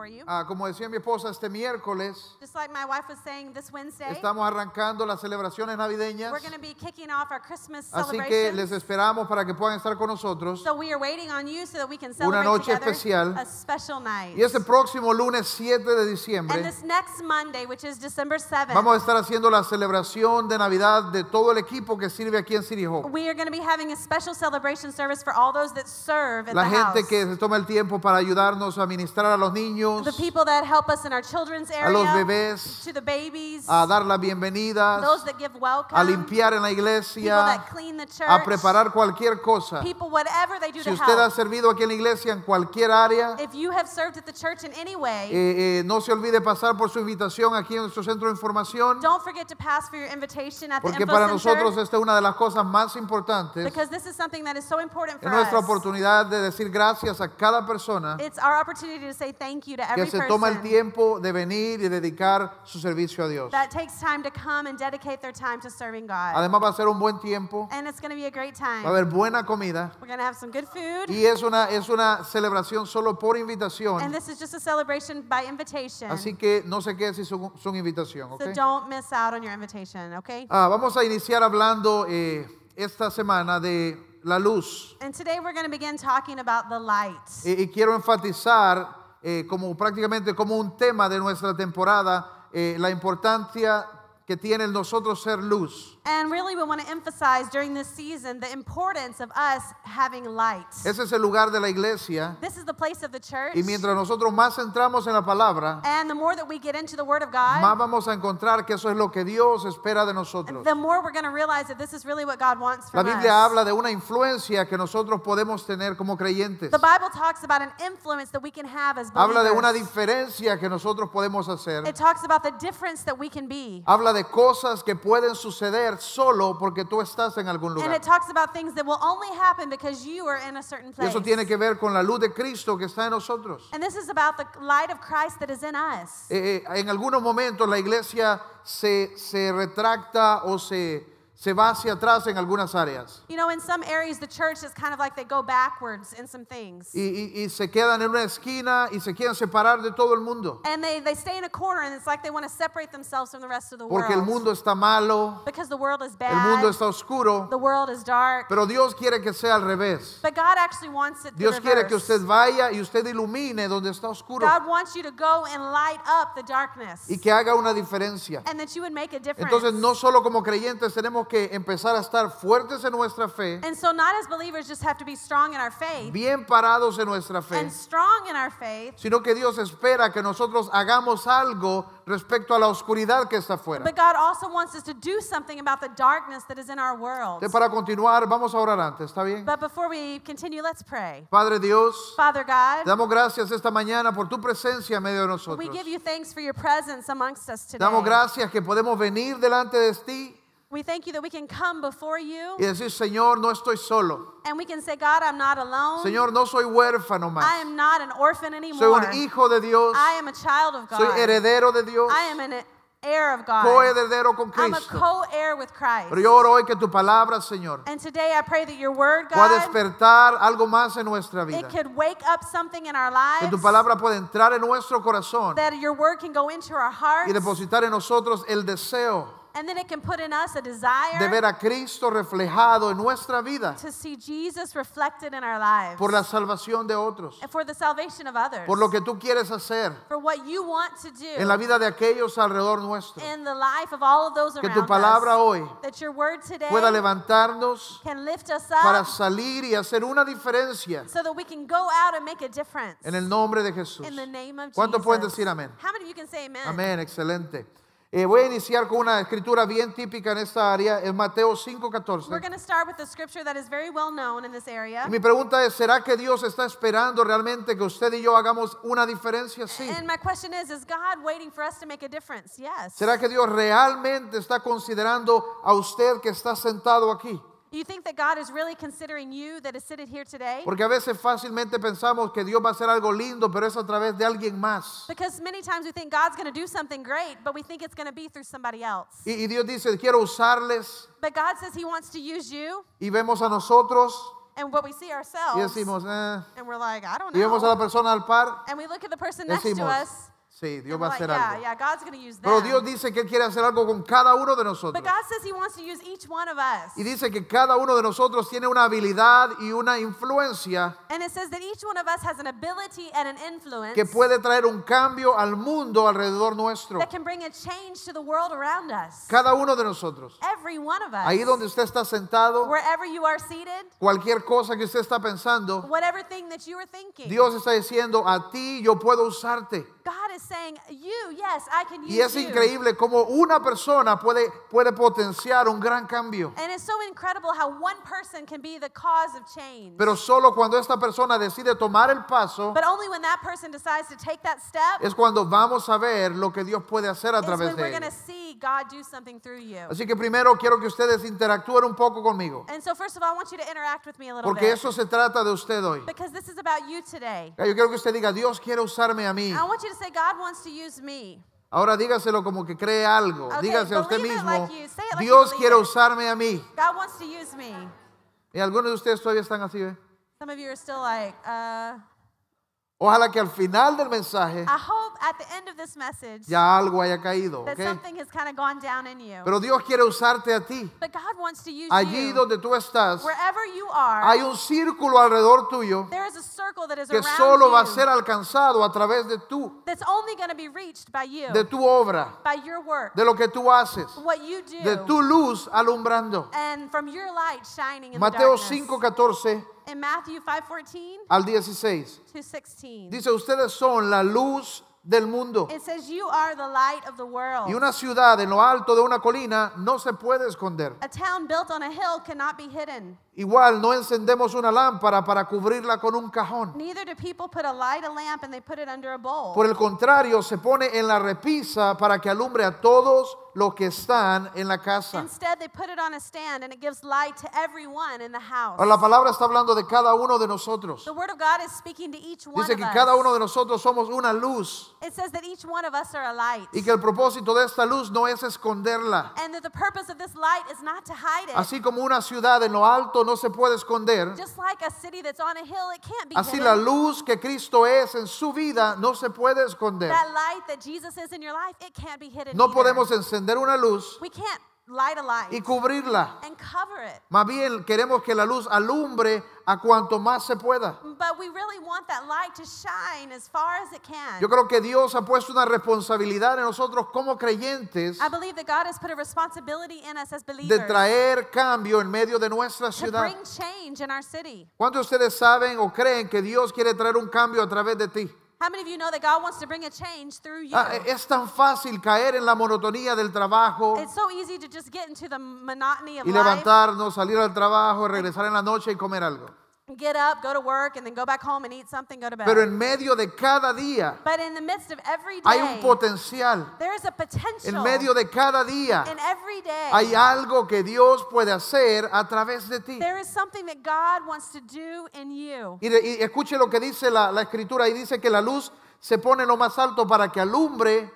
for you. Ah, como decía mi esposa, este miércoles Just like my wife was saying this Wednesday, estamos arrancando las celebraciones navideñas. we're going to be kicking off our Christmas Así que les celebrations. esperamos para que puedan estar con nosotros. So we are waiting on you so that we can Una celebrate noche together especial. a special night. Y este próximo lunes 7 de And diciembre this next Monday, which is December 7th, vamos a estar haciendo la celebración de Navidad de todo el equipo que sirve aquí en City Hall. we are going to be having a special celebration service for all those that serve at La the gente house. que se toma el tiempo para ayudarnos a ministrar a los niños, the people that help us in our children's a los area, bebés, to the babies, a dar las bienvenidas, those that give welcome, a limpiar en la people iglesia, that clean the church, a preparar cualquier cosa. people, whatever they do Si to usted ha servido aquí en la iglesia en cualquier área, If you have served at the church in any way, eh, eh, no se olvide pasar por su invitación aquí en nuestro centro de información, don't forget to pass for your invitation at the porque info para nosotros esta es una de las cosas más importantes. because this is something that is so important for Es nuestra us. oportunidad de decir gracias a cada persona It's our opportunity to say thank you to que every se toma el person tiempo de venir y dedicar su servicio a Dios. that takes time to come and dedicate their time to serving God. Además va a ser un buen tiempo, And it's going to be a great va a time. haber buena comida We're going to have some good food. y es una, es una celebración solo por And invitación. this is just a celebration by invitation. Así que no se quede sin su, su invitación. ¿ok? So don't miss out on your invitation, okay? Ah, vamos a iniciar hablando eh, esta semana de la luz. And today we're going to begin talking about the light. Y, y quiero enfatizar eh, como prácticamente como un tema de nuestra temporada eh, la importancia que tiene nosotros ser luz. And really, we want to emphasize during this season the importance of us having light. Ese es el lugar de la iglesia This is the place of the church. y mientras nosotros más entramos en la palabra, And the more that we get into the Word of más God, vamos a encontrar que eso es lo que Dios espera de nosotros. the more we're going to realize that this is really what God wants La from Biblia us. habla de una influencia que nosotros podemos tener como creyentes. The Bible talks about an influence that we can have as Habla de una believers. diferencia que nosotros podemos hacer. It talks about the difference that we can be. Habla de cosas que pueden suceder solo porque tú estás en algún And lugar. it talks about things that will only happen because you are in a certain Y place. eso tiene que ver con la luz de Cristo que está en nosotros. And this is about the light of Christ that is in us. Eh, eh, en algunos momentos la iglesia se, se retracta o se, se va hacia atrás en algunas áreas. You know, in some areas, the church is kind of like they go backwards in some things. Y, y- y se quedan en una esquina y se quieren separar de todo el mundo. And they, they stay in a corner, and it's like they want to separate themselves from the rest of the Porque el world. mundo está malo, because the world is el mundo bad, está oscuro. the world is dark. Pero Dios quiere que sea al revés. But God actually wants it Dios quiere que usted vaya y usted ilumine donde está oscuro. God wants you to go and light up the darkness. Y que haga una diferencia. and that you would make a difference. Entonces no solo como creyentes tenemos que empezar a estar fuertes en nuestra fe, and so, not as believers just have to be strong in our faith bien parados en nuestra fe, and strong in our faith, sino que Dios espera que nosotros hagamos algo respecto a la oscuridad que está afuera. but God also wants us to do something about the darkness that is in our world. Para continuar, vamos a orar antes, ¿está bien? But before we continue, let's pray. Padre Dios, Father God, te damos gracias esta mañana por tu presencia en medio de we nosotros. give you thanks for your presence amongst us Te today. damos gracias que podemos venir delante de ti We thank you that we can come before you y decir, Señor, no estoy solo. and we can say, God, I'm not alone. Señor, no soy huérfano I más. am not an orphan Soy anymore. un hijo de Dios. I am a child of God. Soy heredero de Dios. I am an heir of God. Coheredero con I'm a Cristo. co-heir with Christ. Pero yo oro hoy que tu palabra, Señor, And today I pray that your word, pueda God, despertar algo más en nuestra vida. it could wake up something in our Que tu lives. palabra pueda entrar en nuestro corazón That your word can go into our y hearts. depositar en nosotros el deseo And then it can put in us a de desire ver a Cristo reflejado en nuestra vida to see Jesus reflected in our lives. por la salvación de otros, and for the salvation of others. por lo que tú quieres hacer for what you want to do en la vida de aquellos alrededor nuestro. in the life of all of those Que around tu palabra us. hoy that your word today pueda levantarnos can lift us para up salir y hacer una diferencia so that we can go out and make a difference. en el nombre de Jesús. in the name of ¿Cuántos Jesus. pueden decir amén? How many of you can say amen? Amén, excelente. Eh, voy a iniciar con una escritura bien típica en esta área, en Mateo We're 5:14. going to start with a scripture that is very well known in this area. Y mi pregunta es, ¿será que Dios está esperando realmente que usted y yo hagamos una diferencia? Sí. And my question is Is God waiting for us to make a difference? Yes. ¿Será que Dios realmente está considerando a usted que está sentado aquí? Do you think that God is really considering you that is seated here today? Porque a veces fácilmente pensamos que Dios va a hacer algo lindo, pero es a través de alguien más. Because many times we think God's going to do something great, but we think it's going to be through somebody else. Y, y Dios dice, quiero usarles. But God says He wants to use you, Y vemos a nosotros and what we see ourselves. y decimos, eh, and we're like, I don't y vemos a la persona al par, And we look at the person next to us, sí, Dios va a like, hacer yeah, algo. yeah, God's Pero. Dios dice que Él quiere hacer algo con cada uno de nosotros. But God says He wants to use each one of us. Y dice que cada uno de nosotros tiene una habilidad y una influencia And it says that each one of us has an ability and an influence que puede traer un cambio al mundo alrededor nuestro. that can bring a change to the world around us. Cada uno de nosotros. Every one of us. Ahí donde usted está sentado, Wherever you are seated, cualquier cosa que usted está pensando, whatever thing that you are thinking, Dios está diciendo, a ti yo puedo usarte. God is saying, You, yes, I can use Y es you. increíble cómo una persona puede, puede potenciar un gran cambio. And it's so incredible how one person can be the cause of change. Pero solo cuando esta persona decide tomar el paso, but only when that person decides to take that step es cuando vamos a ver lo que Dios puede hacer a is través when we're de going to él. see God do something through you. Así que primero quiero que ustedes interactúen un poco conmigo, And so, first of all, I want you to interact with me a little porque bit. eso se trata de usted hoy. Because this is about you today. Yo quiero que usted diga, Dios quiere usarme a mí. I want you to say, God wants to use me. Ahora dígaselo como que cree algo. Okay, Dígase a usted mismo, like like Dios quiere it. usarme a mí. God wants to use me. Y algunos de ustedes todavía están así, ¿ve? Some of you are still like, uh, Ojalá que al final del mensaje I hope at the end of this message ya algo haya caído, that ¿ok? something has kind of gone down in you. Pero Dios quiere usarte a ti. but God wants to use Allí you. donde tú estás, Wherever you are, hay un círculo alrededor tuyo there is a circle that is que around solo va a ser alcanzado a través de tú, that's only going to be reached by you, de tu obra, by your work, de lo que tú haces, what you do, de tu luz alumbrando. and from your light shining in Mateo the darkness. 5:14 In Matthew 5:14 al 16. to 16, Dice, ustedes son la luz del mundo. it says, "You are the light of the world." Y una ciudad en lo alto de una colina no se puede esconder. a town built on a hill cannot be hidden. Igual no encendemos una lámpara para cubrirla con un cajón. Neither do people put a light a lamp and they put it under a bowl. Por el contrario, se pone en la repisa para que alumbre a todos los que están en la casa. Instead, they put it on a stand and it gives light to everyone in the house. Ahora, la palabra está hablando de cada uno de nosotros. The word of God is speaking to each one Dice of que us. cada uno de nosotros somos una luz It says that each one of us are a light. y que el propósito de esta luz no es esconderla. And that the purpose of this light is not to hide it. Así como una ciudad en lo alto no se puede esconder, Just like a city that's on a hill, it can't be así hidden. la luz que Cristo es en su vida no se puede esconder. That light that Jesus is in your life, it can't be hidden. No either. podemos encender una luz We can't light a light y cubrirla. and cover it. Más bien queremos que la luz alumbre a cuanto más se pueda. But we really want that light to shine as far as it can. Yo creo que Dios ha puesto una responsabilidad en nosotros como creyentes I believe that God has put a responsibility in us as de believers traer cambio en medio de nuestra to ciudad. bring change in our city. ¿Cuántos de ustedes saben o creen que Dios quiere traer un cambio a través de ti? How many of you know that God wants to bring a change through you? Ah, es tan fácil caer en la monotonía del trabajo It's so easy to just get into the monotony of y life. levantarnos, salir al trabajo, regresar en la noche y comer algo. Get up, go to work, and then go back home and eat something, go to bed. Pero en medio de cada día but in the midst of every day, hay un potencial. there is a potential. En medio de cada día in every day, hay algo que Dios puede hacer a través de ti. there is something that God wants to do in you. Y, de- y escuche lo que dice la, la escritura y dice que la luz se pone lo más alto para que alumbre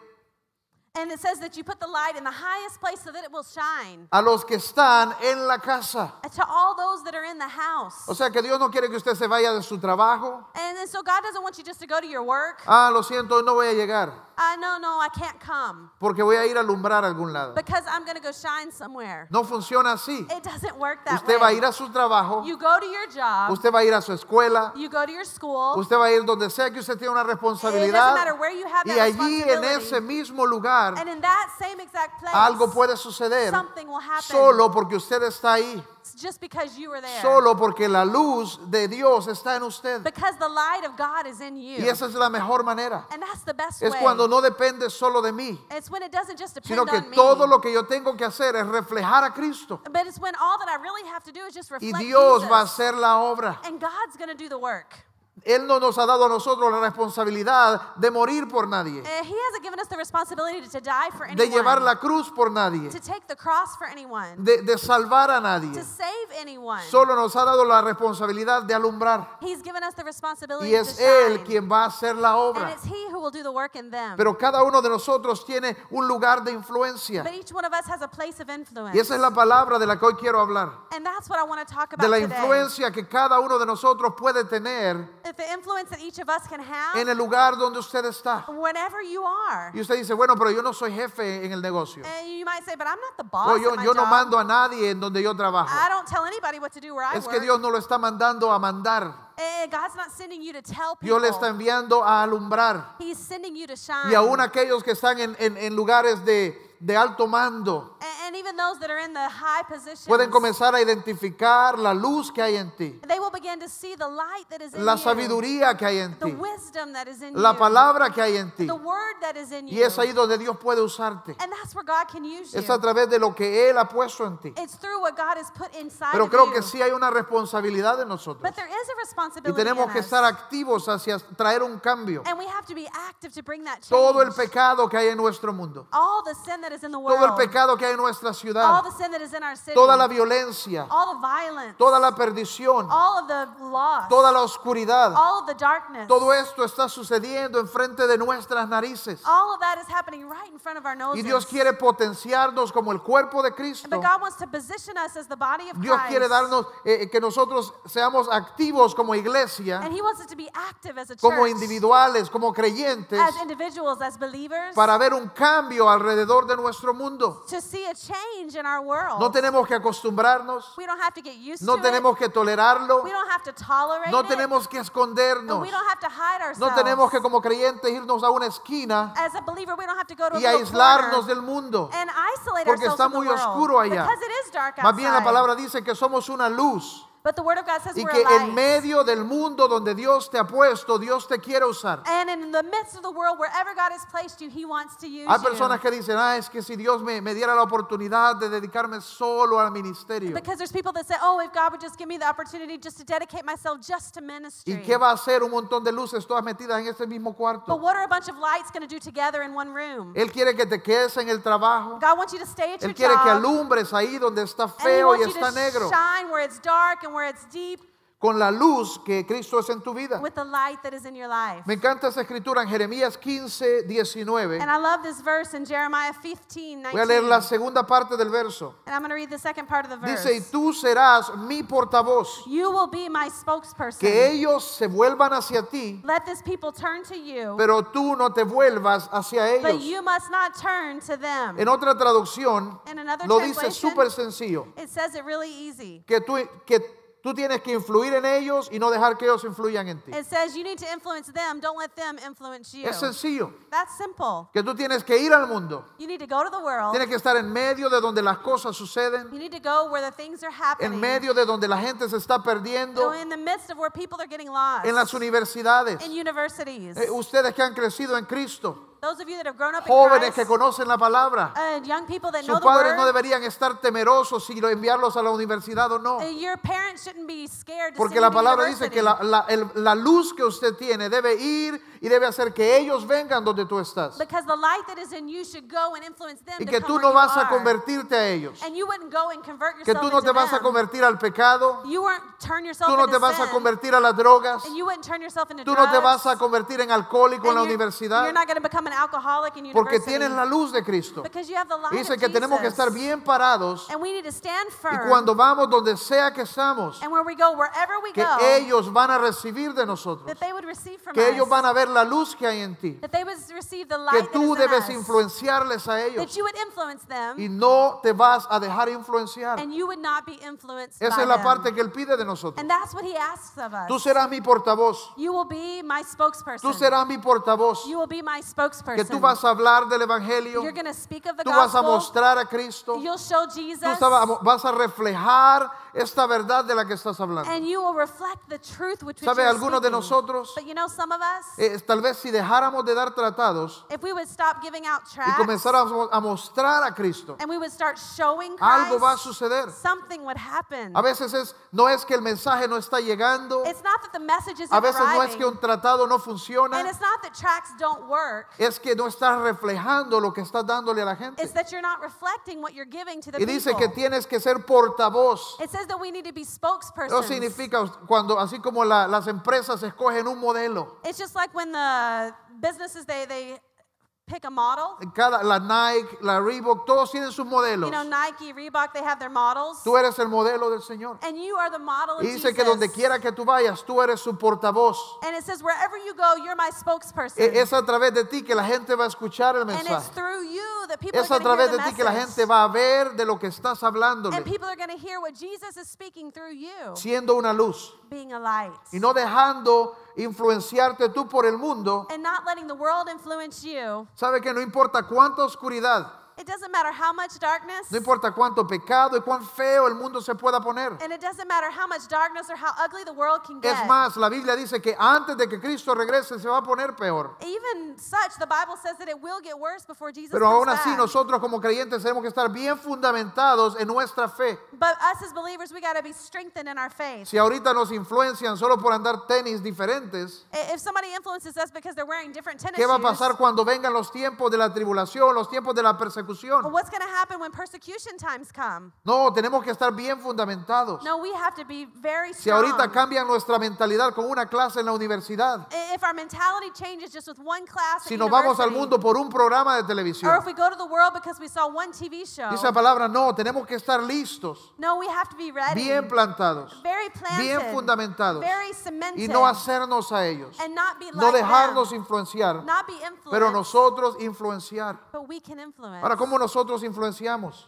a los que están en la casa. To all those that are in the house. O sea que Dios no quiere que usted se vaya de su trabajo. And so God doesn't want you just to go to your work. Ah, lo siento, no voy a llegar Uh, no, no, I can't come porque voy a ir a alumbrar a algún lado. because I'm going to go shine somewhere. No funciona así. It doesn't work that Usted va a way. ir a su trabajo, You go to your job, usted va a ir a su escuela, you go to your school. usted va a ir donde sea que usted tiene una It doesn't responsabilidad matter where you have y that allí en ese mismo lugar And in that same exact place, algo puede suceder something will happen. solo porque usted está ahí, just because you were there. solo porque la luz de Dios está en usted. because the light of God is in you. Y esa es la mejor manera. and that's the best Es way. cuando no depende solo de mí, it's when it doesn't just depend sino que on me. todo lo que yo tengo que hacer es reflejar a Cristo. but it's when all that I really have to do is just Y reflect Dios Jesus. va a hacer la obra. and God's going to do the work. Él no nos ha dado a nosotros la responsabilidad de morir por nadie, Uh, He hasn't given us the responsibility to die for de llevar anyone, la cruz por nadie, to take the cross for anyone, de, de salvar a nadie. to save anyone. Solo nos ha dado la responsabilidad de alumbrar. He's given us the responsibility Y to es Él shine. quien va a hacer la And obra. it's He who will do the work in them. Pero cada uno de nosotros tiene un lugar de influencia. but each one of us has a place of influence. Y esa es la palabra de la que hoy quiero hablar. and that's what I want to talk about De la today. influencia que cada uno de nosotros puede tener the influence that each of us can have en el lugar donde usted está. whenever you are. Y usted dice, bueno, pero yo no soy jefe en el negocio. And you might say, but I'm not the O boss yo, at my yo no job. mando a nadie en donde yo trabajo. I don't tell anybody what to do where I Es que work. Dios no lo está mandando a mandar. Eh, God's not sending you to tell Dios people. le está enviando a alumbrar. He's sending you to shine. Y aún aquellos que están en, en- en lugares de, de alto mando and, and even those that are in the high positions, pueden comenzar a identificar la luz que hay en ti, they will begin to see the light that is in la you, sabiduría que hay en the ti, wisdom that is in la you, palabra que hay en ti. the word that is in Y you. es ahí donde Dios puede usarte. and that's where God can use Es you. a través de lo que Él ha puesto en ti. It's through what God has put inside Pero creo you. que sí hay una responsabilidad de nosotros. But there is a Y responsibility tenemos in que estar activos hacia traer un cambio. and we have to be active to bring that change. Todo el pecado que hay en nuestro mundo, all the sin that is in the world, todo el pecado que hay en nuestra all ciudad, the sin that is in our city, toda la violencia, all the violence, toda la perdición, all of the loss, toda la oscuridad, all of the darkness, todo esto está sucediendo enfrente de nuestras narices. all of that is happening right in front of our noses. Y Dios quiere potenciarnos como el cuerpo de Cristo. but God wants to position us as the body of Dios Christ. quiere darnos eh, que nosotros seamos activos como iglesia, and He wants us to be active as a como church, individuales, como creyentes, as individuals, as believers, para ver un cambio alrededor de nuestro mundo. to see a change in our world. No tenemos que acostumbrarnos, we don't have to get used no to tenemos it. que tolerarlo, We don't have to tolerate no it. tenemos que and escondernos, we don't have to hide ourselves. No tenemos que como creyentes irnos a una esquina As a believer, we don't have to go to y little aislarnos corner del mundo. and isolate Porque ourselves está from the muy world. oscuro allá. Because it is dark Más bien la outside. palabra dice que somos una luz But the Word of God says y we're que a light. en medio del mundo donde Dios te ha puesto, Dios te quiere usar. and in the midst of the world, wherever God has placed you, He wants to use Hay you. personas que dicen, ah, es que si Dios me, me diera la oportunidad de dedicarme solo al ministerio. Because there's people that say, oh, if God would just give me the opportunity just to dedicate myself just to ministry. ¿Y qué va a hacer un montón de luces todas metidas en este mismo But cuarto? what are a bunch of lights going to do together in one room? Él quiere que te quedes en el trabajo. God wants you to stay at your Él quiere que job. alumbres ahí donde está and He feo y wants you está to negro shine where it's dark and where it's deep con la luz que Cristo es en tu vida. with the light that is in your life. Me encanta esa escritura en Jeremías 15, 19. And I love this verse in Jeremiah 15, 19. Voy a leer la segunda parte del verso. And I'm going to read the second part of the verse. Dice, y tú serás mi portavoz, You will be my spokesperson. que ellos se vuelvan hacia ti, Let this people turn to you, pero tú no te vuelvas hacia but ellos. you must not turn to them. En otra traducción, In another lo dice translation, súper sencillo, It says it really easy. que tú, que tú tienes que influir en ellos y no dejar que ellos influyan en ti. It says you need to influence them, don't let them influence you. Es sencillo, That's simple. que tú tienes que ir al mundo, You need to go to the world. tienes que estar en medio de donde las cosas suceden, You need to go where the things are happening. en medio de donde la gente se está perdiendo, in the midst of where people are getting lost. en las universidades. in universities. Eh, Ustedes que han crecido en Cristo, Those of you that have grown up jóvenes in que Christ, conocen la palabra, uh, young people that know sus the padres word, no deberían estar temerosos si lo enviarlos a la universidad o no. uh, your parents shouldn't be scared to Porque la palabra dice que la, la- el- la luz que usted tiene debe ir y debe hacer que ellos vengan donde tú estás. Because the light that is in you should go and influence them Y to que come tú where no you vas a are. convertirte a ellos. And you wouldn't go and convert Que yourself tú no te vas a them. convertir al pecado. You won't turn yourself Tú no into te vas a sin. convertir a las drogas. And you wouldn't turn yourself into Tú no te drugs. vas a convertir en alcohólico en And la you're- universidad. You're not going to become an alcoholic in Porque university. tienes la luz de Cristo. Because you have the light Y dice que tenemos que Jesus. estar bien parados. And we need to stand Y firm. cuando vamos donde sea que estamos, and where we go, wherever we que go, ellos van a recibir de nosotros. that they would receive from Que us. ellos van a ver la luz que hay en ti. that they would receive the Que light that tú in debes us. influenciarles a ellos. That you would influence them. Y no te vas a dejar influenciar. and you would not be influenced Esa by es la them. parte que Él pide de nosotros. And that's what he asks of us. Tú serás mi portavoz. you will be my spokesperson. Tú serás mi portavoz. you will be my spokesperson. que tú vas a hablar del Evangelio, You're going to speak of the tú vas a gospel. mostrar a Cristo, You'll show tú Jesus. estaba- vas a reflejar esta verdad de la que estás hablando. And you will reflect the truth which which ¿Sabe you're algunos de speaking. nosotros? But you know, some of us, Eh, tal vez si dejáramos de dar tratados if we would stop giving out y tracts comenzáramos a mostrar a Cristo, and we would start showing algo va a Christ, suceder. something would happen. A veces es, no es que el mensaje no está llegando, It's not that the message isn't a veces no es arriving, que un tratado no and funciona, it's not that tracts don't work. es que no estás reflejando lo que estás dándole a la gente. It's that you're not reflecting what you're giving to the Y dice people. que tienes que ser portavoz. It says that we need to be spokespersons. significa cuando, así como la- las empresas escogen un modelo, It's just like when the businesses they they pick a model. cada, la Nike, la Reebok, todos tienen sus modelos. You know, Nike, Reebok, they have their models. Tú eres el modelo del Señor. And you are the model of Y dice Jesus. que donde quiera que tú vayas, tú eres su portavoz. And it says wherever you go, you're my spokesperson. E- Es a través de ti que la gente va a escuchar el and it's mensaje. through you that people Es are a través de the ti que la gente va a ver de lo que estás and hablándole, people are going to hear what Jesus is speaking through you, siendo una luz being a light. y no dejando influenciarte tú por el mundo. and not letting the world influence you. Sabe que no importa cuánta oscuridad, It doesn't matter how much darkness, no importa cuánto pecado y cuán feo el mundo se pueda poner. and it doesn't matter how much darkness or how ugly the world can get. Es más, la Biblia dice que antes de que Cristo regrese se va a poner peor. Even such, the Bible says that it will get worse before Jesus Pero aún así back. nosotros como creyentes tenemos que estar bien fundamentados en nuestra fe. But us as believers, we got to be strengthened in our faith. Si ahorita nos influencian solo por andar tenis diferentes, If somebody influences us because they're wearing different tennis ¿qué va a shoes, pasar cuando vengan los tiempos de la tribulación, los tiempos de la persecución? What's going to happen when persecution times come? No, tenemos que estar bien fundamentados. No, we have to be very Si strong. ahorita cambian nuestra mentalidad con una clase en la universidad, If our mentality changes just with one class si nos vamos al mundo por un programa de or televisión, if we go to the world because we saw one TV show, dice la palabra, no, tenemos que estar listos, no, we have to be ready, bien plantados, very planted, bien fundamentados very cemented, y no hacernos a ellos, and not be no like dejarnos them, influenciar, not be influenced, pero nosotros influenciar. but we can influence. Ahora, ¿cómo nosotros influenciamos?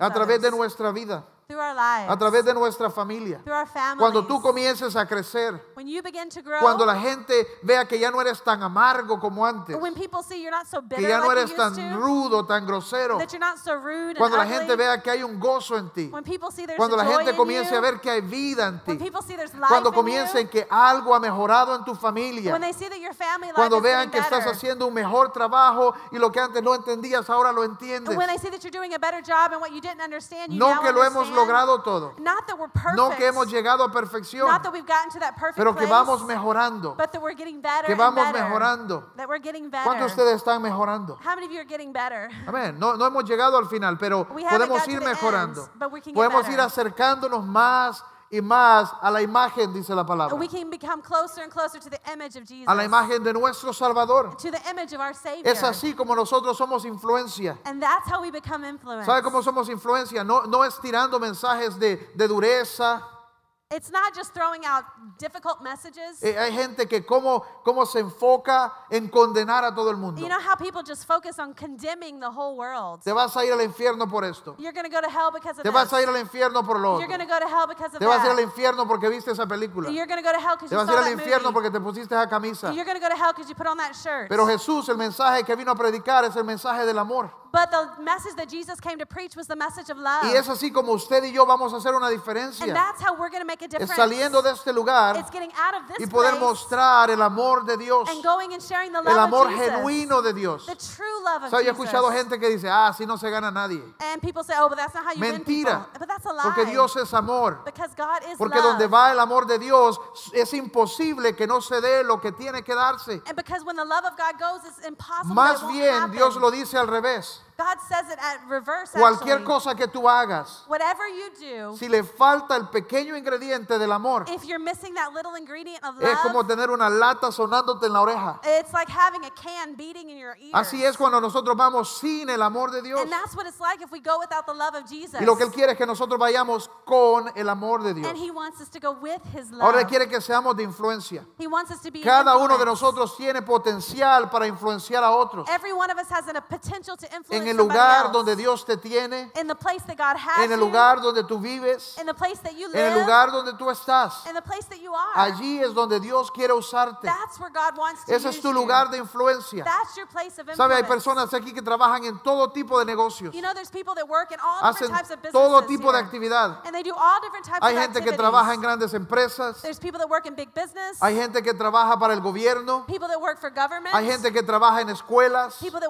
A través de nuestra vida, through our lives, a través de nuestra familia. through our families. Cuando tú comiences a crecer, when you begin to grow, cuando la gente vea que ya no eres tan amargo como antes, when people see you're not so bitter que ya no eres tan to, rudo, tan grosero, that you're not so rude cuando la and gente ugly, vea que hay un gozo en ti, when people see there's cuando la gente comience you, a ver que hay vida en when ti, people see there's life cuando comiencen you, que algo ha mejorado en tu familia, when they see that your family life cuando vean que getting estás better, haciendo un mejor trabajo y lo que antes no entendías ahora lo entiendes. and when they see that you're doing a better job and what you didn't understand, you No now que lo hemos understand. Logrado todo, Not that we're perfect, no que hemos llegado a perfección, not that we've gotten to that perfect pero que vamos mejorando, but that we're getting better que and vamos better, mejorando. that we're getting better. ¿Cuántos de ustedes están mejorando? How many of you are getting better? Amén. No, no hemos llegado al final, pero We podemos ir mejorando. but we can get Podemos ir acercándonos más y más a la imagen, dice la palabra, We can become closer and closer to the image of Jesus, a la imagen de nuestro Salvador. to the image of our Savior. Es así como nosotros somos influencia. And that's how we become influence. ¿Sabe cómo somos influencia? No, no es tirando mensajes de, de dureza. It's not just throwing out difficult messages. Eh, hay gente que cómo, cómo se enfoca en condenar a todo el mundo. you know how people just focus on condemning the whole world. Te vas a ir al infierno por esto. You're going to go to hell because of Te vas this. a ir al infierno por lo You're otro. going to go to hell because of Te vas a ir al that. infierno porque viste esa película. You're going to go to hell because Te you vas a saw ir al that infierno movie. porque te pusiste esa camisa. You're going to go to hell because you put on that shirt. Pero Jesús, el mensaje que vino a predicar es el mensaje del amor. but the message that Jesus came to preach was the message of love. Y es así como usted y yo vamos a hacer una and diferencia. that's how we're going to make a Es difference. saliendo de este lugar it's getting out of this y poder place mostrar el amor de Dios, and going and sharing the love el amor of Jesus. genuino de Dios. The true love of ¿Sabe? Yo he Jesus. escuchado gente que dice, ah, así no se gana nadie. And people say, oh, but that's not how you win Mentira. But that's a lie. Porque Dios es amor. because God is Porque love. donde va el amor de Dios es imposible que no se dé lo que tiene que darse. and because when the love of God goes, it's impossible Más that it won't bien, happen. Dios lo dice al revés. God says it at reverse, Cualquier actually. cosa que tú hagas, Whatever you do, si le falta el pequeño ingrediente del amor, if you're missing that little ingredient of es como love, tener una lata sonándote en la oreja. it's like having a can beating in your ear. Así es cuando nosotros vamos sin el amor de Dios. And that's what it's like if we go without the love of Jesus. Y lo que Él quiere es que nosotros vayamos con el amor de Dios. and He wants us to go with His love. Ahora Él quiere que seamos de influencia. He wants us to be Cada uno de nosotros tiene potencial para influenciar a otros. Every one of us has a potential to En influence el lugar donde Dios te tiene, in the place that God has en el you, lugar donde tú vives, in the place that you en live, el lugar donde tú estás. in the place that you are. Allí es donde Dios quiere usarte. That's where God wants to Ese es tu lugar de influencia. That's your place of Sabe, hay personas aquí que trabajan en todo tipo de negocios. You know, there's people that work in all Hacen different types of businesses todo tipo de actividad. And they do all different types Hay of gente que trabaja en grandes empresas. There's people that work in big business. Hay gente que trabaja para el gobierno. people that work for government. Hay gente que trabaja en escuelas. people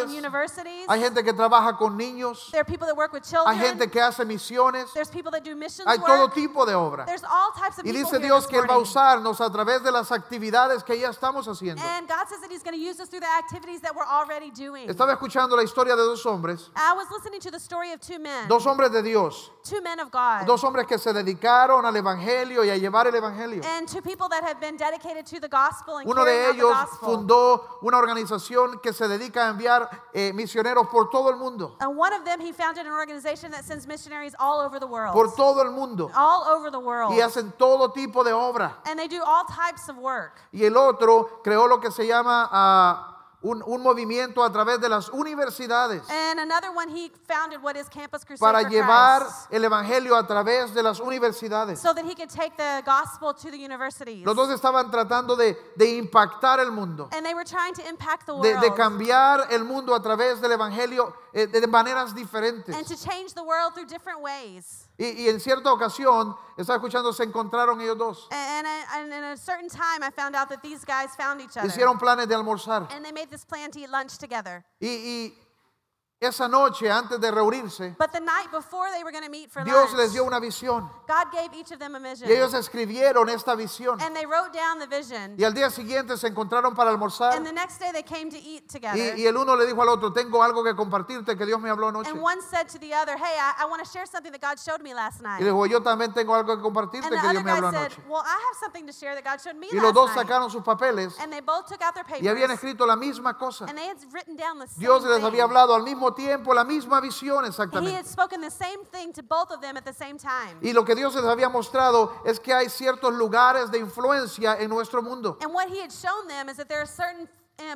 work universidades. In universities. Hay gente que trabaja con niños. there are people that work with children. Hay gente que hace misiones. There's people that do missions Hay work. todo tipo de obra. There's all types of Y dice Dios que Él va a usarnos a través de las actividades que ya estamos haciendo. And God says that He's going to use us through the activities that we're already doing. Estaba escuchando la historia de dos hombres, I was listening to the story of two men, dos hombres de Dios, two men of God, dos hombres que se dedicaron al Evangelio y a llevar el Evangelio. and two people that have been dedicated to the gospel and Uno de ellos fundó una organización que se dedica a enviar eh, misioneros por todo el mundo, And one of them, he founded an organization that sends missionaries all over the world. por todo el mundo, all over the world. y hacen todo tipo de obra. And they do all types of work. Y el otro creó lo que se llama ah, un, un movimiento a través de las universidades And another one, he founded what is Campus Crusade para llevar el Evangelio a través de las universidades. so that he could take the gospel to the universities. Los dos estaban tratando de, de impactar el mundo, and they were trying to impact the de, world de cambiar el mundo a través del Evangelio eh, de, de maneras diferentes. Y, y en cierta ocasión, estaba escuchando, se encontraron ellos dos. And, and, and in a certain time, I found out that these guys found each other. Hicieron planes de almorzar. and they made this plan to eat lunch together. Y, y esa noche, antes de reunirse, But the night before they were going to meet for Dios lunch, les dio una visión. God gave each of them a vision. Y ellos escribieron esta visión. and they wrote down the vision. Y al día siguiente se encontraron para almorzar. And the next day they came to eat together. Y, y el uno le dijo al otro, tengo algo que compartirte que Dios me habló anoche. and one said to the other, Hey, I, I want to share something that God showed me last night. Y le dijo, yo también tengo algo que compartirte and the que other Dios me habló guy said, anoche. Well, I have something to share that God showed me Y los dos night. sacaron sus papeles and they both took out their papers. y habían escrito la misma cosa. and they had written down the same Dios les thing. había hablado al mismo tiempo la misma visión He had exactamente. spoken the same thing to both of them at the same time. Y lo que Dios les había mostrado es que hay ciertos lugares de influencia en nuestro mundo. And what he had shown them is that there are certain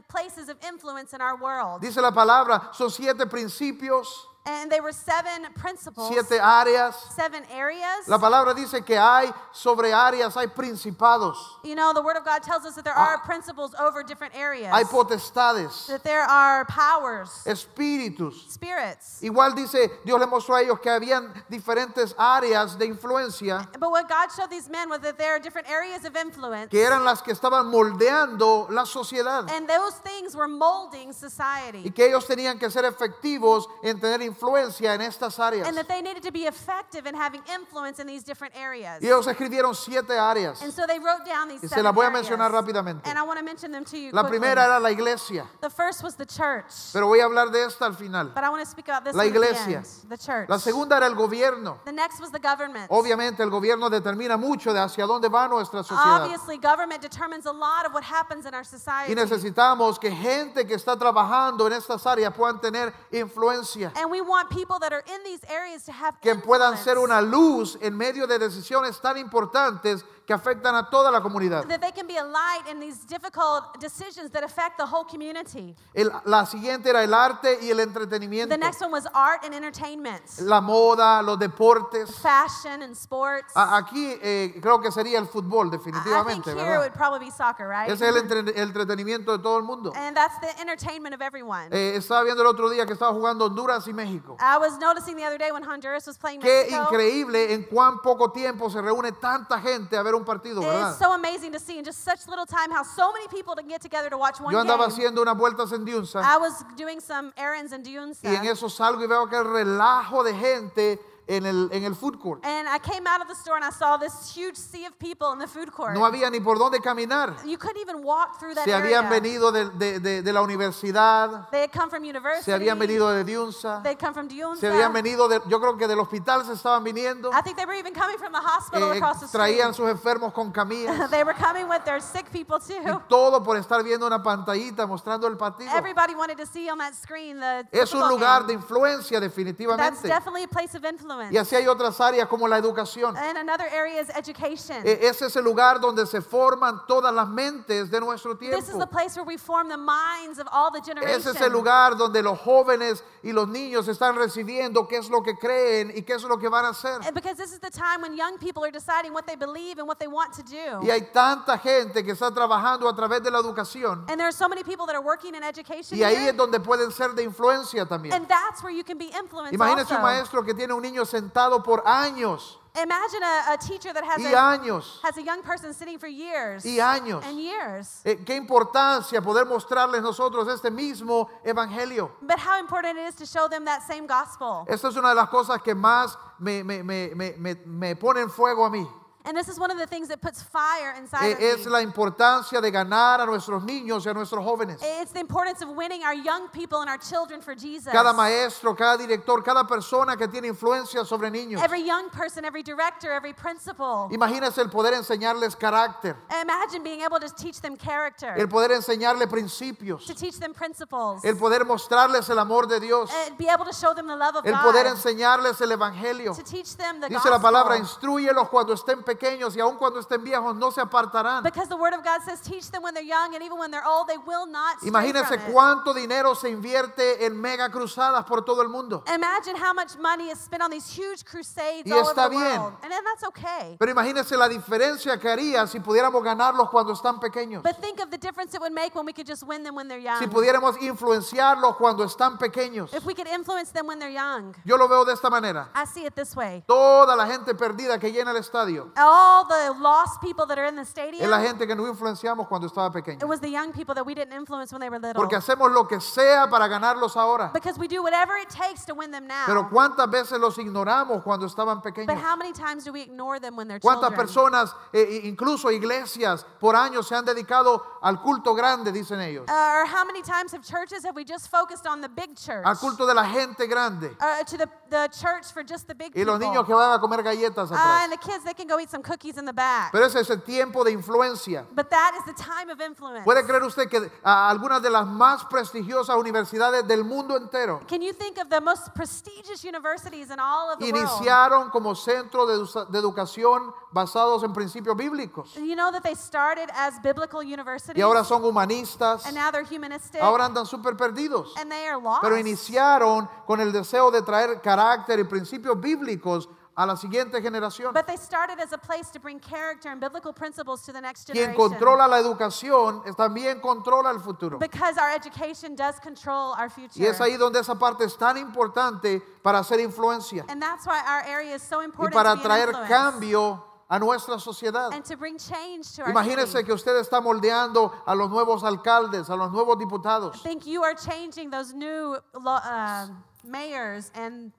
places of influence in our world. Dice la palabra, son siete principios, And they were seven principles, siete áreas. seven areas. La palabra dice que hay sobre áreas, hay principados, You know, the Word of God tells us that there are principles over different areas, hay potestades, that there are powers, espíritus. spirits. Igual dice, Dios le mostró a ellos que habían diferentes áreas de influencia But what God showed these men was that there are different areas of influence, que eran las que estaban moldeando la sociedad and those things were molding y society. que ellos tenían que ser efectivos en tener influencia en estas áreas. And that they needed to be effective in having influence in these different areas. Y ellos escribieron siete áreas. And so they wrote down these Y se las voy a areas. mencionar rápidamente. And I want to mention them to you La quickly. primera era la iglesia, The first was the church. pero voy a hablar de esta al final. But I want to speak about this La iglesia. end, the church. La segunda era el gobierno. The next was the government. Obviamente el gobierno determina mucho de hacia dónde va nuestra sociedad. Obviously, government determines a lot of what happens in our Y society. necesitamos que gente que está trabajando en estas áreas puedan tener influencia, And we want people that are in these areas to have que puedan ser influence, una luz en medio de decisiones tan importantes que afectan a toda la comunidad. that they can be a light in these difficult decisions that affect the whole community. El- la siguiente era el arte y el entretenimiento, The next one was art and entertainment, la moda, los deportes. fashion and sports. A- Aquí eh, creo que sería el fútbol, I think definitivamente, here it ¿verdad? would probably be soccer, right? Ese es el entre- el entretenimiento de todo el mundo. And that's the entertainment of everyone. Eh, estaba viendo el otro día que estaba jugando Honduras y México. I was noticing the other day when Honduras was playing Qué Mexico. increíble en cuán poco tiempo se reúne tanta gente a ver un partido, ¿verdad? It's so amazing to see in just such little time how so many people can get together to watch one Yo andaba game. haciendo unas vueltas en I was doing some errands in Diunsa. y en eso salgo y veo que el relajo de gente en el, en el food court. And I came out of the store and I saw this huge sea of people in the food court. No había ni por dónde caminar. you couldn't even walk through that Se habían area. venido de, de- de- de la universidad, They had come from university. se habían venido de They'd come from Diunsa. se habían venido, de, yo creo que del hospital se estaban viniendo. I think they were even coming from the hospital Eh, across the street. traían sus enfermos con camillas. they were coming with their sick people Y too. todo por estar viendo una pantallita mostrando el partido. Everybody wanted to see on that screen the Es un lugar game. de influencia That's definitivamente. definitely a place of influence. Influence. Y así hay otras áreas como la educación. And another area is education. E- Ese es el lugar donde se forman todas las mentes de nuestro This is the tiempo. place where we form the minds of all the generations. Ese es el lugar donde los jóvenes y los niños están recibiendo qué es lo que creen y qué es lo que van a hacer. And because this is the time when young people are deciding what they believe and what they want to do. Y hay tanta gente que está trabajando a través de la educación. And there are so many people that are working in education. Y ahí here, es donde pueden ser de influencia también. and that's where you can be influenced. Imagínese un maestro que tiene un niño sentado por años Imagine a, a teacher that has y a, años has a young person sitting for years y años. and years. Eh, qué importancia poder mostrarles nosotros este mismo evangelio. But how important it is to show them that same gospel. Esta es una de las cosas que más me, me, me, me, me, me pone en fuego a mí. And this is one of the things that puts fire inside Eh, of es la importancia de ganar a nuestros niños y a nuestros jóvenes. It's the importance of winning our young people and our children for Jesus. Cada maestro, cada director, cada persona que tiene influencia sobre niños. Every young person, every director, every principal. Imagínese el poder enseñarles carácter, Imagine being able to teach them character, el poder enseñarles principios, to teach them principles, el poder mostrarles el amor de Dios, and be able to show them the love of el poder God, enseñarles el evangelio. to teach them the Dice la palabra, gospel. instruyelos cuando estén pequeños y aun cuando estén viejos no se apartarán. Because the word of God says, teach them when they're young, and even when they're old, they will not stray Imagínense from it. cuánto dinero se invierte en mega cruzadas por todo el mundo. Imagine how much money is spent on these huge crusades Y all over está the bien. world. And then that's okay. Pero imagínense la diferencia que haría si pudiéramos ganarlos cuando están pequeños. But think of the difference it would make when we could just win them when they're young. Si pudiéramos influenciarlos cuando están pequeños. If we could influence them when they're young. Yo lo veo de esta manera. I see it this way. Toda la gente perdida que llena el estadio All the lost people that are in the stadium, es la gente que no influenciamos cuando estaba it pequeño. was the young people that we didn't influence when they were little. Porque hacemos lo que sea para ganarlos ahora. Because we do whatever it takes to win them now. Pero cuántas veces los ignoramos cuando estaban but pequeños. how many times do we ignore them when they're Cuántas children? personas, eh, incluso iglesias, por años se han dedicado al culto grande, dicen ellos. Uh, or how many times have churches have we just focused on the big church? Al culto de la gente grande. uh, to the, the church for just the big Y los people. niños que van a comer galletas Uh, atrás. and the kids, they can go eat some cookies in the back. Pero ese es el tiempo de influencia. but that is the time of influence. ¿Puede creer usted que algunas de las más prestigiosas universidades del mundo entero Can you think of the most prestigious universities in all of the world? iniciaron como centro de, de educación basados en principios bíblicos? You know that they started as biblical universities Y ahora son humanistas, and now they're humanistic ahora andan súper perdidos. and they are lost. Pero iniciaron con el deseo de traer carácter y principios bíblicos a la siguiente generación. But they started as a place to bring character and biblical principles to the next Quien generation. controla la educación es- también controla el futuro. Because our education does control our future. Y es ahí donde esa parte es tan importante para hacer influencia And that's why our area is so y important para to be an traer influence cambio a nuestra sociedad. and to bring change to our Imagínense city. que usted está moldeando a los nuevos alcaldes, a los nuevos diputados. I think you are changing those new lo- uh, mayors and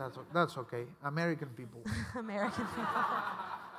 That's, that's okay. American people. American people.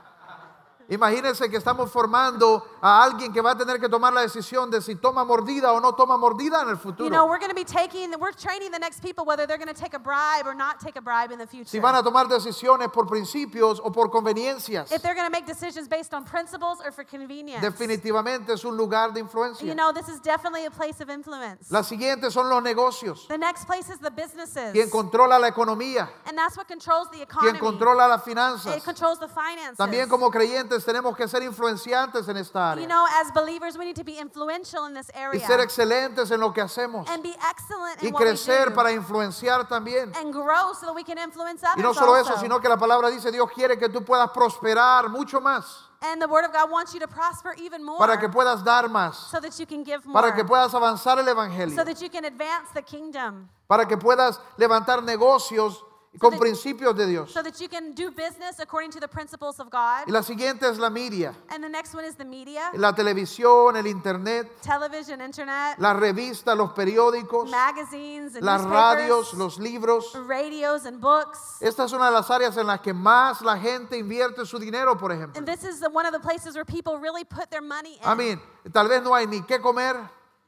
Imagínense que estamos formando a alguien que va a tener que tomar la decisión de si toma mordida o no toma mordida en el You know, futuro. we're going to be taking, we're training the next people whether they're going to take a bribe or not take a bribe in the future. Si van a tomar decisiones por principios o por conveniencias. if they're going to make decisions based on principles or for convenience. Definitivamente es un lugar de You influencia. know, this is definitely a place of influence. La siguiente son los negocios. the next place is the businesses. Quien controla la economía, and that's what controls the quien economy. controla las it finanzas. controls the finances. También como creyentes tenemos que ser influenciantes en esta you área know, as believers, we need to be influential in this y area. ser excelentes en lo que hacemos and be excellent in y what we crecer do. para influenciar también. and grow so that we can influence others Y no solo eso, also. sino que la palabra dice, Dios quiere que tú puedas prosperar mucho más, and the Word of God wants you to prosper even more para que puedas dar más, so that you can give more. para que puedas avanzar el Evangelio, so that you can advance the kingdom. para que puedas levantar negocios con that- principios de Dios. So that you can do business according to the principles of God. Y la siguiente es la media, And the next one is the media, la televisión, el internet, television, internet, las revistas, los periódicos, magazines, and las radios, los libros. radios, and books. Esta es una de las áreas en las que más la gente invierte su dinero, por ejemplo. And this is the, one of the places where people really put their money in. I mean, tal vez no hay ni qué comer,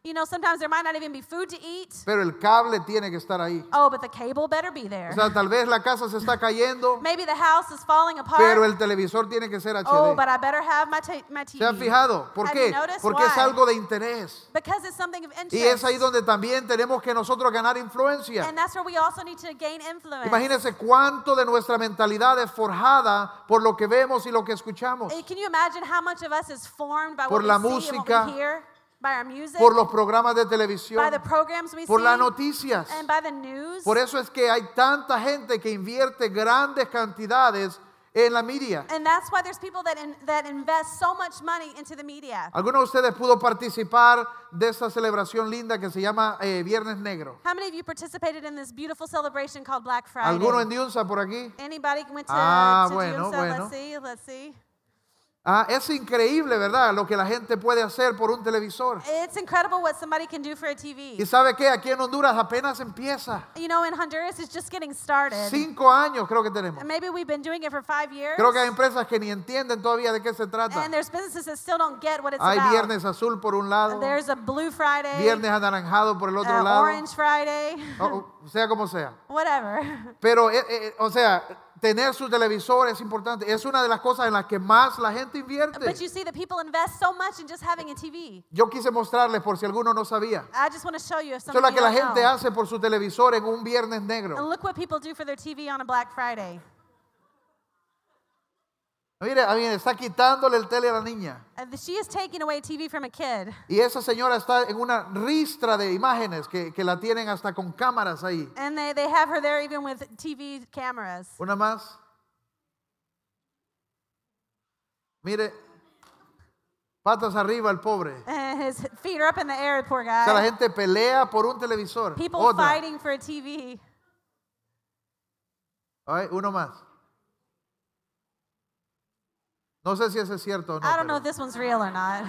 You know, sometimes there might not even be food to eat. pero el cable tiene que estar ahí. Oh, but the cable better be there. O sea, tal vez la casa se está cayendo, Maybe the house is falling apart. pero el televisor tiene que ser oh, HD. but I better have my, my TV. ¿Se han fijado? ¿Por Have qué? Porque es why? algo de interés. Because it's something of interest. Y es ahí donde también tenemos que nosotros ganar influencia. And that's where we also need to gain influence. Imagínense cuánto de nuestra mentalidad es forjada por lo que vemos y lo que escuchamos, Eh, Can you imagine how much of us is formed by Por what la we see and música, what we hear, by our music, por los programas de by televisión, the programs we por see, las noticias. and by the news? Por eso es que hay tanta gente que invierte grandes cantidades en la media. And that's why there's people that, in, that invest so much money into the media. ¿Alguno de ustedes pudo participar de esta celebración linda que se llama eh, Viernes Negro? How many of you participated in this beautiful celebration called Black Friday? ¿Alguno en Diunsa por aquí? Anybody went to, Ah, to bueno, bueno. Let's see, let's see. Ah, es increíble, ¿verdad? Lo que la gente puede hacer por un televisor. It's incredible what somebody can do for a TV. Y sabe qué, aquí en Honduras apenas empieza. You know, in Honduras, it's just getting started. Cinco años creo que tenemos. And maybe we've been doing it for five years. Creo que hay empresas que ni entienden todavía de qué se trata. And there's businesses that still don't get what it's Hay about. viernes azul por un lado, There's a Blue Friday, viernes anaranjado por el otro uh, lado, Orange Friday, o- o sea como sea. whatever. Pero, eh, eh, o sea, tener su televisor es importante. Es una de las cosas en las que más la gente invierte. But you see that people invest so much in just having a TV. Yo quise mostrarles por si alguno no sabía. I just want to show you if Eso some es lo que la gente know. hace por su televisor en un viernes And negro. look what people do for their TV on a Black Friday. Mire, a mí está quitándole el tele a la niña. She is taking away TV from a kid. Y esa señora está en una ristra de imágenes que, que la tienen hasta con cámaras ahí. And they, they have her there even with TV cameras. Una más. Mire, patas arriba el pobre. And his feet are up in the air, poor O sea, la guy. gente pelea por un televisor. People Otra. fighting for a TV. Ay, uno más. No sé si ese es cierto o no. I don't know if this one's real or not.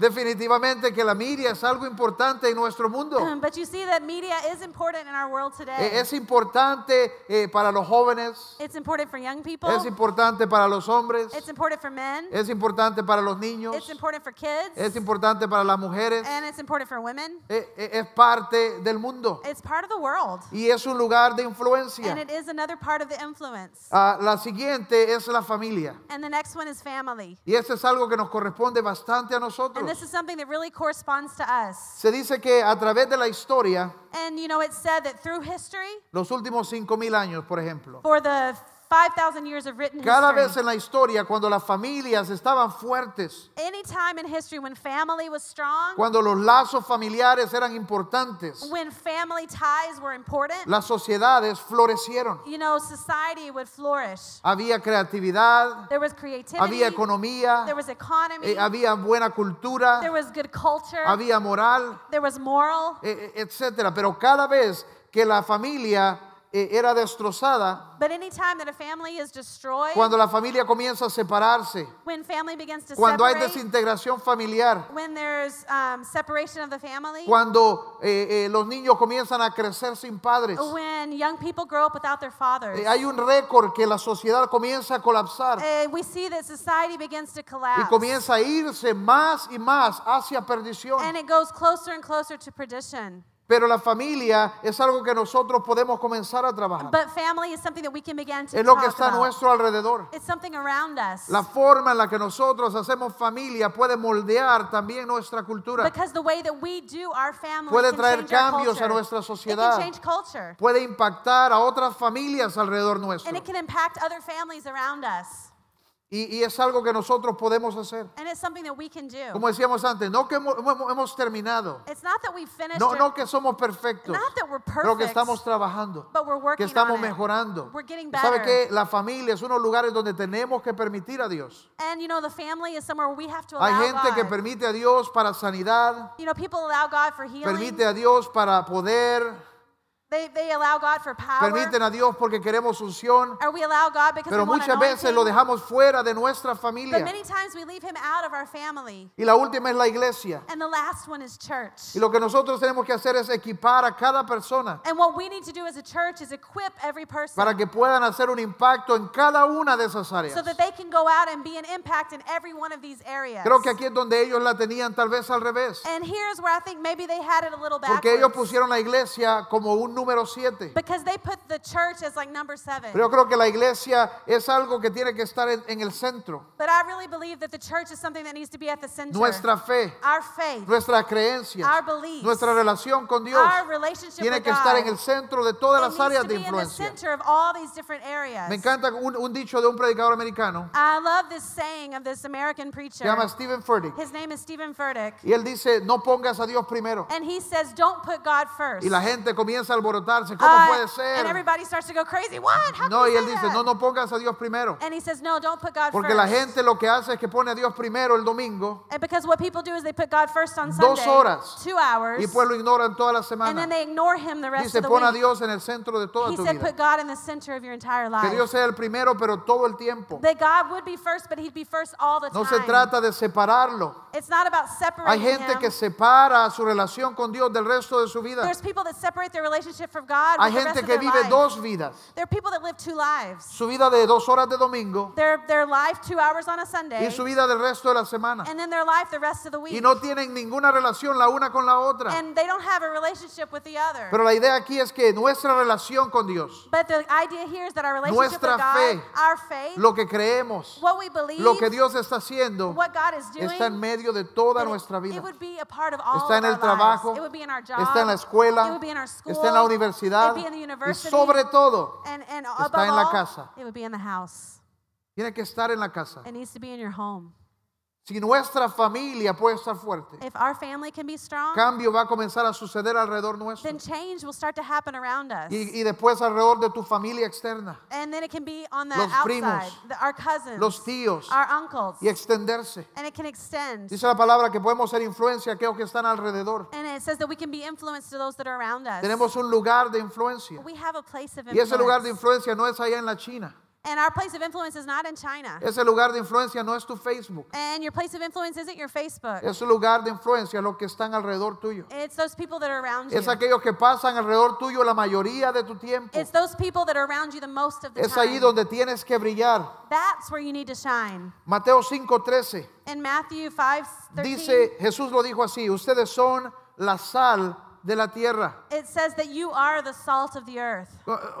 Definitivamente que la media es algo importante en nuestro mundo. But you see that media is important in our world today. Es importante eh, para los jóvenes, It's important for young people. es importante para los hombres, It's important for men. es importante para los niños, It's important for kids. es importante para las mujeres, And it's important for women. eh, eh, es parte del mundo It's part of the world. y es un lugar de And influencia. it is another part of the influence. Ah, la siguiente es la familia And the next one is family. y eso es algo que nos corresponde bastante a And nosotros. This is something that really corresponds to us. Se dice que a través de la historia, And you know, it's said that through history, los últimos cinco mil años, por ejemplo, for the 5,000 years of written cada vez history, en la historia, cuando las familias estaban fuertes, any time in history when family was strong, cuando los lazos familiares eran importantes, when family ties were important, las sociedades florecieron. you know, society would flourish. Había creatividad, There was creativity, había economía, there was economy, eh, había buena cultura, there was good culture, había moral, there was moral. eh, eh, etcétera. Pero cada vez que la familia era destrozada, But any time that a family is destroyed, cuando la familia comienza a separarse, when family begins to cuando hay separate, desintegración familiar, when there's um, separation of the family, cuando eh, eh, los niños comienzan a crecer sin padres, when young people grow up without their fathers, eh, hay un récord que la sociedad comienza a colapsar uh, we see that society begins to y collapse. comienza a irse más y más hacia perdición. And it goes closer and closer to perdition. Pero la familia es algo que nosotros podemos comenzar a trabajar. But family is something that we can begin to Es lo que talk está a about. nuestro alrededor. It's something around us. La forma en la que nosotros hacemos familia puede moldear también nuestra cultura. Because the way that we do our family Puede can traer change our cambios a culture. nuestra It sociedad. can change culture. Puede impactar a otras familias alrededor nuestro. And it can impact other families around us. Y, y es algo que nosotros podemos hacer. And it's something that we can do. Como decíamos antes, no que hemos, hemos- terminado. It's not that we finished No, no que somos perfectos. we're Pero que perfect, estamos trabajando. but we're working Que estamos mejorando. ¿Sabe que La familia es unos lugares donde tenemos que permitir a Dios. And you know, Hay gente que God. permite a Dios para sanidad, You know, people allow God for healing. permite a Dios para poder, They, they allow God for power. permiten a Dios porque queremos unción, or we allow God because pero we want muchas veces lo dejamos fuera de nuestra But familia. many times we leave him out of our family. Y la última es la iglesia. And the last one is church. Y lo que nosotros tenemos que hacer es equipar a cada persona And what we need to do as a church is equip every person para que puedan hacer un impacto en cada una de esas áreas. so that they can go out and be an impact in every one of these areas. Creo que aquí es donde ellos la tenían tal vez al revés. And here's where I think maybe they had it a little Porque ellos backwards. pusieron la iglesia como un número siete. Because they put the church as like number seven. Pero yo creo que la iglesia es algo que tiene que estar en, en el centro. But I really believe that the church is something that needs to be at the center. Nuestra fe, Our faith, nuestras creencias, Our beliefs. nuestra relación con Dios our relationship tiene with que God. estar en el centro de todas it las needs áreas to de be in the influencia. center of all these different areas. Me encanta un, un dicho de un predicador americano, I love this saying of this American se preacher. llama Stephen Furtick, His name is Stephen Furtick. y él dice, no pongas a Dios primero. And he says, don't put God first. Y la gente comienza a alborotarse, ¿cómo Uh, puede And ser? everybody starts to go crazy. What? How No, y él dice, that? no, no pongas a Dios primero. And he says, no, don't put God Porque first. la gente lo que hace es que pone a Dios primero el domingo and because what people do is they put God first on Dos Sunday, horas. two hours, y pues lo ignoran toda la and semana. then they ignore him the rest Dice, of the pon a. Dios en el centro de toda He tu said, vida. put God in the center of your entire life. Que Dios sea el primero, pero todo el tiempo. that God would be first, but he'd be first all the No time. se trata de separarlo. It's not about Hay separating gente him. que separa su relación con Dios del resto de su vida. There's people that separate their relationship Hay gente que vive dos vidas. There are people that live two lives. Su vida de dos horas de domingo Their, their life two hours on a Sunday, y su vida del resto de la semana. and then their life the rest of the week. Y no tienen ninguna relación la una con la otra. and they don't have a relationship with the other. Pero la idea aquí es que nuestra relación con Dios, but the idea here is that our relationship Nuestra with God, fe, our faith, lo que creemos, what we believe, lo que Dios está haciendo, what God is doing, está en medio de toda nuestra It vida. would be a part of all Está en el trabajo, lives. It would be in our job. está en la It escuela, would be in our school. está en la universidad It would be in the y sobre todo and, and está en la all, casa. It would be in the house. tiene que estar en la casa. It needs to be in your home. Si nuestra familia puede estar fuerte, If our family can be strong, cambio va a comenzar a suceder alrededor nuestro then change will start to happen around us. y, y después alrededor de tu familia externa, and then it can be on the Los outside, primos, the- our cousins, los tíos our uncles, y extenderse. and it can extend. Dice la palabra que podemos ser influencia a aquellos que están alrededor. And it says that we can be influenced to those that are around us. Tenemos un lugar de influencia we have a place of y ese lugar de influencia no es allá en la China. And our place of influence is not in China. Ese lugar de influencia no es tu Facebook. And your place of influence isn't your Facebook. Ese lugar de influencia los que están alrededor tuyo. It's those people that are around you. Es aquellos que pasan alrededor tuyo la mayoría de tu tiempo. It's those people that are around you the most of the Es time. ahí donde tienes que brillar. That's where you need to shine. Mateo 5:13 In Matthew 5, 13, dice, Jesús lo dijo así, ustedes son la sal de la tierra. it says that you are the salt of the earth.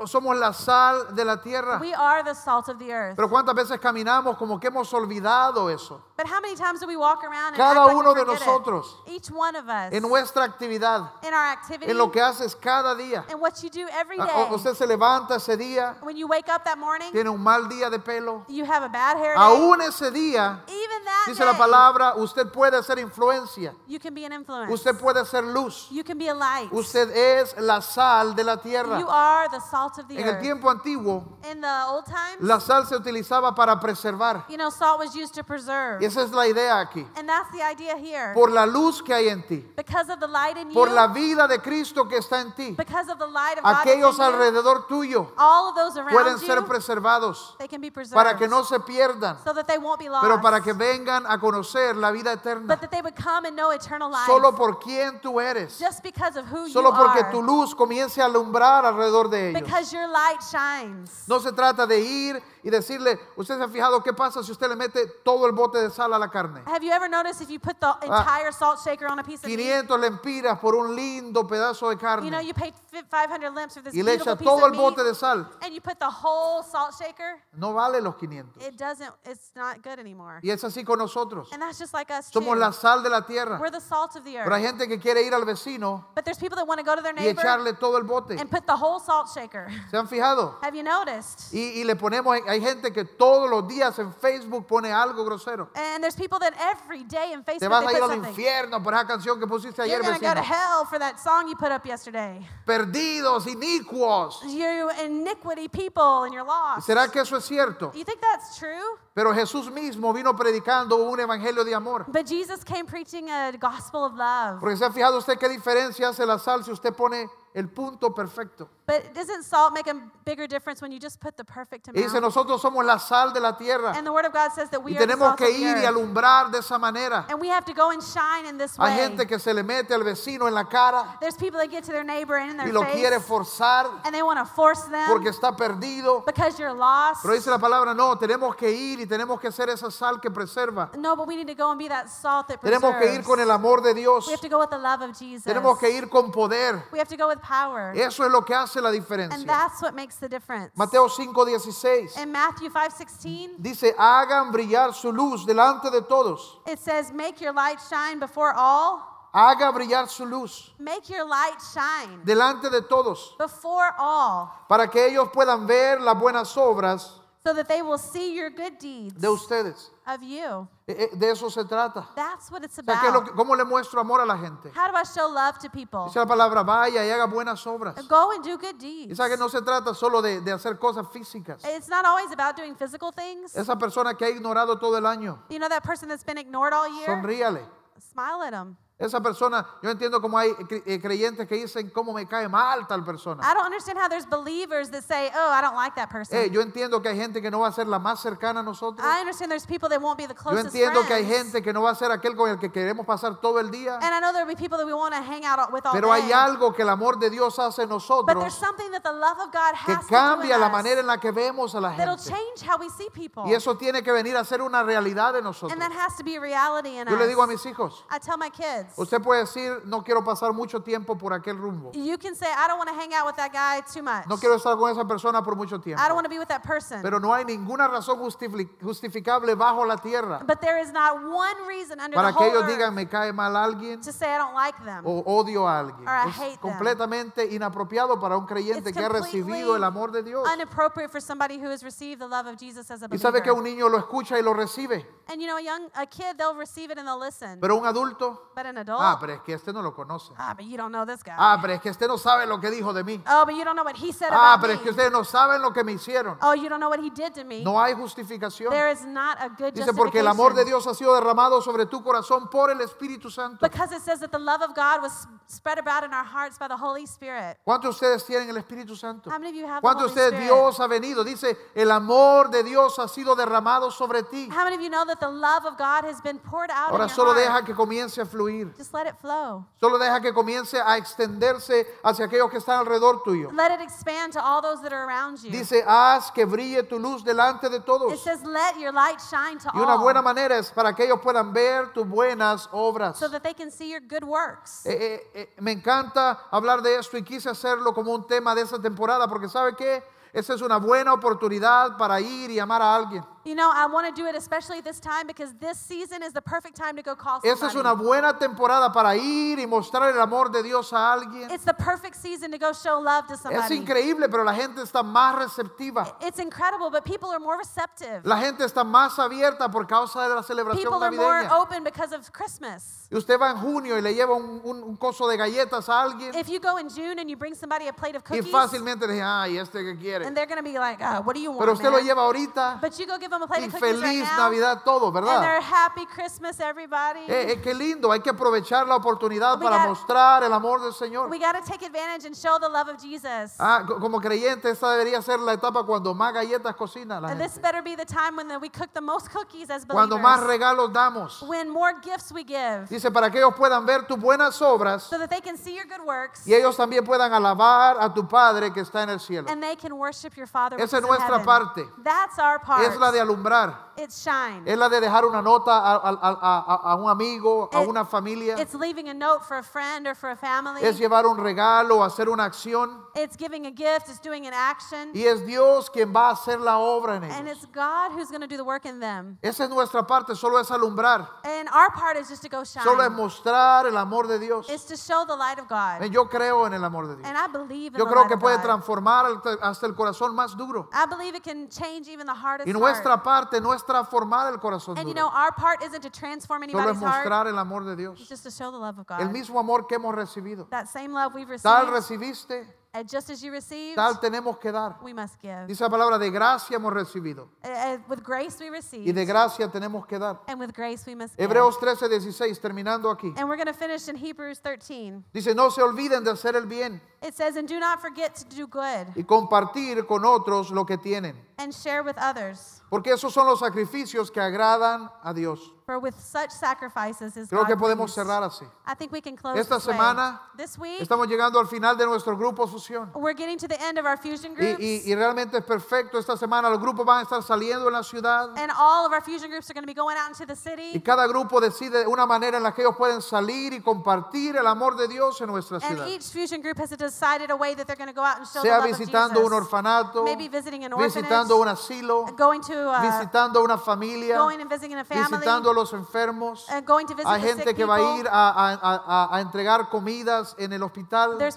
Somos la sal de la tierra. We are the salt of the earth. Pero cuántas veces caminamos como que hemos olvidado eso. But how many times do we walk around and Cada act like uno we de it? nosotros. Each one of us. En nuestra actividad, in our activity. en lo que haces cada día. and what you do every Ah, day. Usted se levanta ese día, when you wake up that morning, tiene un mal día de pelo. you have a bad hair day. Aún ese día, Even that dice la day, palabra, usted puede ser influencia. you can be an influence. Usted puede ser luz. you can be a light. Usted es la sal de la you tierra. are the salt of the En el earth. tiempo antiguo, in the old times, la sal se utilizaba para preservar. you know, salt was used to preserve. Y esa es la idea aquí. and that's the idea here. Por la luz que hay en ti, because of the light in por you, la vida de Cristo que está en ti, because of the light of aquellos you, alrededor tuyo all of those around pueden you, ser preservados they can be preserved. para que no se pierdan, so that they won't be lost. pero para que vengan a conocer la vida eterna. but that they would come and know eternal life. Solo por quien tú eres. just because of who Solo you porque are. tu luz comience a alumbrar alrededor de ellos. because your light shines. No se trata de ir y decirle, usted se ha fijado qué pasa si usted le mete todo el bote de sal a la carne. Have you ever noticed if you put the Ah. entire salt shaker on a piece of meat? 500 lempiras por un lindo pedazo de You know, carne you paid fi- 500 limps for this y le echa piece todo el bote de sal. and you put the whole salt shaker. No vale los 500. It doesn't. It's not good anymore. Y es así con nosotros. And that's just like us Somos too. la sal de la tierra. We're the salt of the Pero hay earth. gente que quiere ir al vecino But there's people that want to go to their y neighbor echarle todo el bote. and put the whole salt shaker. ¿Se han fijado? Have you noticed? Y, y le ponemos, hay gente que todos los días en Facebook pone algo grosero. And there's people that every day in Te Facebook vas a they ir put al something. infierno por esa canción que pusiste ayer, You're gonna go to vecino. hell for that song you put up yesterday. Perdidos, inicuos. You iniquity people and you're lost. ¿Será que eso es cierto? You think that's true? Pero Jesús mismo vino predicando un evangelio de amor. But Jesus came preaching a gospel of love. Porque se ha fijado usted qué diferencia hace la sal si usted pone el punto perfecto. But doesn't salt make a bigger difference when you just put the perfect Y dice, amount? nosotros somos la sal de la tierra And the Word of God says that y we the tenemos salt que ir y alumbrar de esa manera. And we have to go and shine in this Hay way. gente que se le mete al vecino en la cara There's people that get to their neighbor and in y their lo face, quiere forzar and they want to force them porque está perdido. because you're lost. Pero dice la palabra, no, tenemos que ir y tenemos que ser esa sal que preserva. No, but we need to go and be that salt that Tenemos que ir preserves. con el amor de Dios. We have to go with the love of Jesus. Tenemos que ir con poder. We have to go with power. Eso es lo que hace la And diferencia. that's what makes the difference. Mateo 5:16 In Matthew 5:16, dice, hagan brillar su luz delante de todos. it says, "Make your light shine before all." Haga brillar su luz Make your light shine delante de todos before all, para que ellos puedan ver las buenas obras so that they will see your good deeds de ustedes. of you. Eh, eh, De eso se trata. That's what it's O sea, ¿qué es lo about. que- ¿cómo le muestro amor a la gente? How do I show love to people? Dice la palabra, vaya y haga buenas obras. Go and do good deeds. sabe que no se trata solo de, de hacer cosas físicas. It's not always about doing physical things. Esa persona que ha ignorado todo el año, You know that person that's been ignored all year? sonríale. Smile at them. Esa persona, yo entiendo cómo hay eh, creyentes que dicen cómo me cae mal tal persona. I don't understand how there's believers that say, "Oh, I don't like that person." Eh, yo entiendo que hay gente que no va a ser la más cercana a nosotros. I understand there's people that won't be the Yo closest entiendo que hay friends. gente que no va a ser aquel con el que queremos pasar todo el día. And I know there'll be people that we want to hang out with all Pero hay day. algo que el amor de Dios hace en But there's nosotros something that the love of God que has in cambia la manera en la que vemos a la that'll gente. change how we see people. Y eso tiene que venir a ser una realidad de nosotros. And that has to be a reality in Yo le us. digo a mis hijos, I tell my kids, usted puede decir, no quiero pasar mucho tiempo por aquel rumbo. you can say, I don't want to hang out with that guy too much. No quiero estar con esa persona por mucho tiempo. I don't want to be with that person. Pero no hay ninguna razón justifi- justificable bajo la tierra but there is not one reason under para the que whole ellos earth digan me cae mal alguien to say I don't like them. o odio a alguien. Or I Es hate them. completamente inapropiado para un creyente It's que ha recibido el amor de Dios. Inappropriate for somebody who has received the love of Jesus as a Y sabe que believer. un niño lo escucha y lo recibe, And you know, a young a kid, they'll receive it and they'll listen. pero un adulto, but an adult, ah, pero es que este no lo conoce. ah, but you don't know this guy. Ah, pero es que este no sabe lo que dijo de mí. oh, but you don't know what he said Ah, about pero me. es que ustedes no saben lo que me hicieron. oh, you don't know what he did to me. No hay justificación. there is not a good Dice porque el amor de. Dios ha sido derramado sobre tu corazón por el Espíritu Santo. Because it says that the love of God was spread about in our hearts by the Holy Spirit. ¿Cuántos de ustedes tienen el Espíritu Santo? How many of you have ¿Cuántos de ustedes? Dios ha venido? Dice, el amor de Dios ha sido derramado sobre ti. How many of you know that the love of God has been poured out Ahora in your solo heart? deja que comience a fluir. Just let it flow. Solo deja que comience a extenderse hacia aquellos que están alrededor tuyo. Let it expand to all those that are around you. Dice, haz que brille tu luz delante de It todos. says, let your light shine to Y una all buena manera es para que ellos puedan ver tus buenas obras. so that they can see your good works. Eh, eh, eh, me encanta hablar de esto y quise hacerlo como un tema de esta temporada porque ¿sabe qué? Esa es una buena oportunidad para ir y amar a alguien. You know, I want to do it especially this time because this season is the perfect time to go call Esa es una buena temporada para ir y mostrar el amor de Dios a alguien. It's the perfect season to go show love to Es somebody. increíble, pero la gente está más receptiva. It's incredible, but people are more receptive. La gente está más abierta por causa de la celebración People are more open because of Christmas. Y usted va en junio y le lleva un, un- un coso de galletas a alguien If you go in June and you bring somebody a plate of cookies. y fácilmente le dice, ay, este que quiere. and they're going to be like, "Ah, what do you want, Pero usted lo man?" lleva ahorita But you go give them a plate y of cookies right feliz now, Navidad todo, and ¿verdad? happy Christmas, everybody. Eh, eh, qué lindo, hay que aprovechar la oportunidad We para got- mostrar el amor del Señor. We got to take advantage and show the love of Jesus. Ah, co- como creyente, esta debería ser la etapa cuando más galletas cocina la and this gente. better be the time when we cook the most cookies as Cuando believers. más regalos damos. when more gifts we give, Dice, para que ellos puedan ver tus buenas obras so that they can see your good works y ellos también puedan alabar a tu Padre que está en el cielo. and they can worship your Father. which Esa es is in nuestra heaven. parte. That's our part. Es la de alumbrar, it's shine. es la de dejar una nota a, a- a- a- un amigo, a It- una familia, It's leaving a note for a friend or for a family. es llevar un regalo, hacer una acción it's giving a gift. It's doing an action. y es Dios quien va a hacer la obra en and ellos. it's God who's going to do the work in them. Esa es nuestra parte, solo es alumbrar, And our part is just to go shine. solo es mostrar el amor de Dios. It's to show the light of God. Yo creo en el amor de Dios. And I believe in Yo the creo light que of puede God. transformar hasta- hasta el corazón más duro. I believe it can change even the hardest Y nuestra heart. parte es transformar el corazón And you know, duro, our part isn't to transform solo es anybody's heart. mostrar el amor de It's Dios. just to show the love of God. El mismo amor que hemos recibido. that same love we've Tal received, recibiste, and just as you received, tal tenemos que dar. we must give. Dice la palabra, de gracia hemos recibido. Uh, uh, with grace we Y receive, de gracia tenemos que dar. and with grace we must give. Hebreos 13, 16, terminando aquí. And we're going to finish in Hebrews 13. Dice, no se olviden de hacer el bien. It says, and do not forget to do good y compartir con otros lo que tienen. and share with others. Porque esos son los sacrificios que agradan a Dios. For with such sacrifices is Creo que podemos pleased. cerrar así. I think we can close Esta this way. semana This week, Estamos llegando al final de nuestro grupo Fusión. we're getting to the end of our fusion Y, groups. y- y realmente es perfecto. Esta semana los grupos van a estar saliendo en la ciudad. and all of our fusion groups are going to be going out into the Y city. cada grupo decide una manera en la que ellos pueden salir y compartir el amor de Dios en nuestra And ciudad. each fusion group has decided a way that they're going to go out and show Sea love visitando of un Jesus. orfanato, Maybe visiting an visitando un asilo, going to uh, visitando una familia, going and visiting a family, visitando a los enfermos. and going to visit Hay the gente que va a ir a, entregar comidas en el hospital. Eh,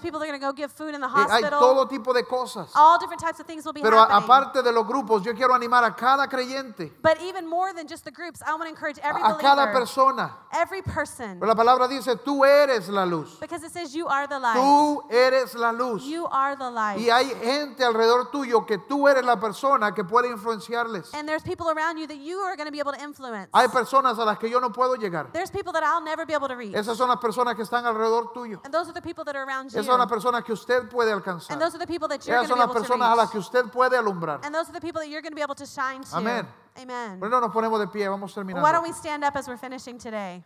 Hay todo tipo de cosas. All different types of things will be Pero aparte de los grupos, yo quiero animar a cada creyente, but even more than just the groups, I want to encourage every a, cada persona. every person, Pero la palabra dice, tú eres la luz. because it says you are the light. Tú eres la luz. Y hay gente alrededor tuyo que tú eres la persona que puede influenciarles. And there's people around you that you are going to be able to influence. Hay personas a las que yo no puedo llegar. There's people that I'll never be able to reach. Esas son las personas que están alrededor tuyo. And those are the people that are around you. Esas son las personas que usted puede alcanzar. And those are the people that you're Esas going son to las be able to personas a las que usted puede alumbrar. And those are the people that you're going to be able to shine to. Amén. Amen. Bueno, nos ponemos de pie, vamos Why don't terminando. we stand up as we're finishing today?